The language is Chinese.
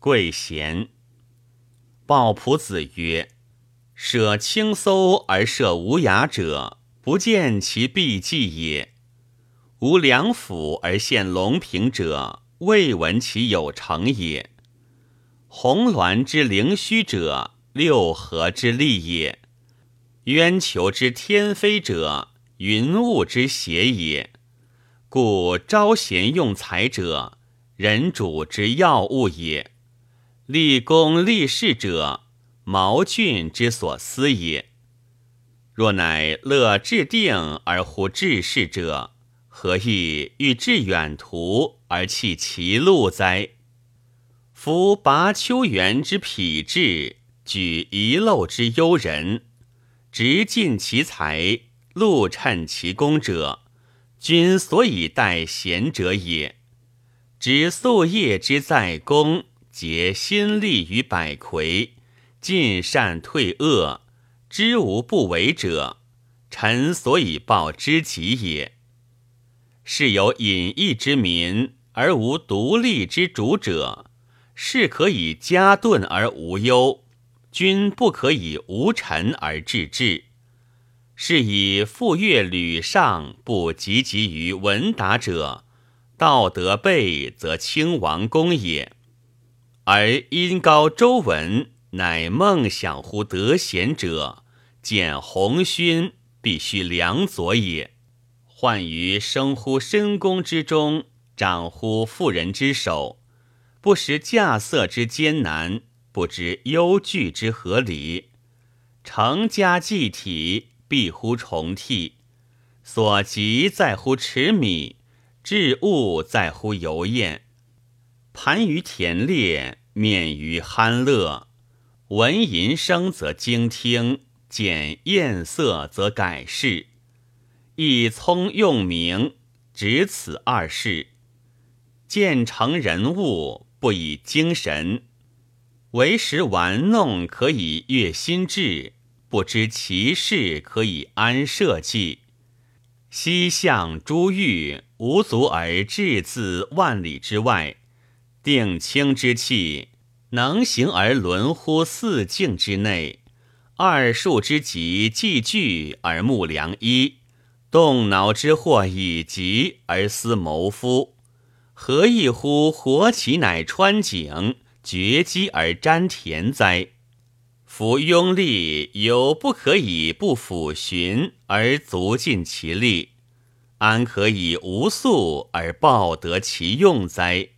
贵贤。鲍仆子曰：“舍青叟而射无涯者，不见其必计也；无梁府而献龙平者，未闻其有成也。红鸾之灵虚者，六合之利也；渊求之天飞者，云雾之邪也。故招贤用才者，人主之要务也。”立功立事者，毛俊之所思也。若乃乐至定而乎治事者，何意欲致远途而弃其路哉？夫拔丘园之匹志，举遗漏之幽人，直尽其才，禄趁其功者，君所以待贤者也。执夙夜之在公。竭心力于百魁，尽善退恶，知无不为者，臣所以报之己也。是有隐逸之民而无独立之主者，是可以加顿而无忧，君不可以无臣而治治。是以傅乐吕尚不汲汲于文达者，道德备则亲王公也。而因高周文乃梦想乎得贤者，见鸿勋必须良佐也。患于生乎深宫之中，长乎妇人之手，不识稼穑之艰难，不知忧惧之合理。成家祭体，必乎重替；所及在乎持米，治物在乎油宴。盘于田猎，免于酣乐；闻吟声则惊听，见艳色则改事。一聪用明，只此二事。见成人物，不以精神；为时玩弄，可以悦心志；不知其事，可以安社稷。西向珠玉，无足而置自万里之外。定清之气，能行而轮乎四境之内；二数之极，既聚而目良医；动脑之祸已极而思谋夫。何异乎活其乃穿井，绝机而沾田哉？夫庸力有不可以不抚循而足尽其力，安可以无素而报得其用哉？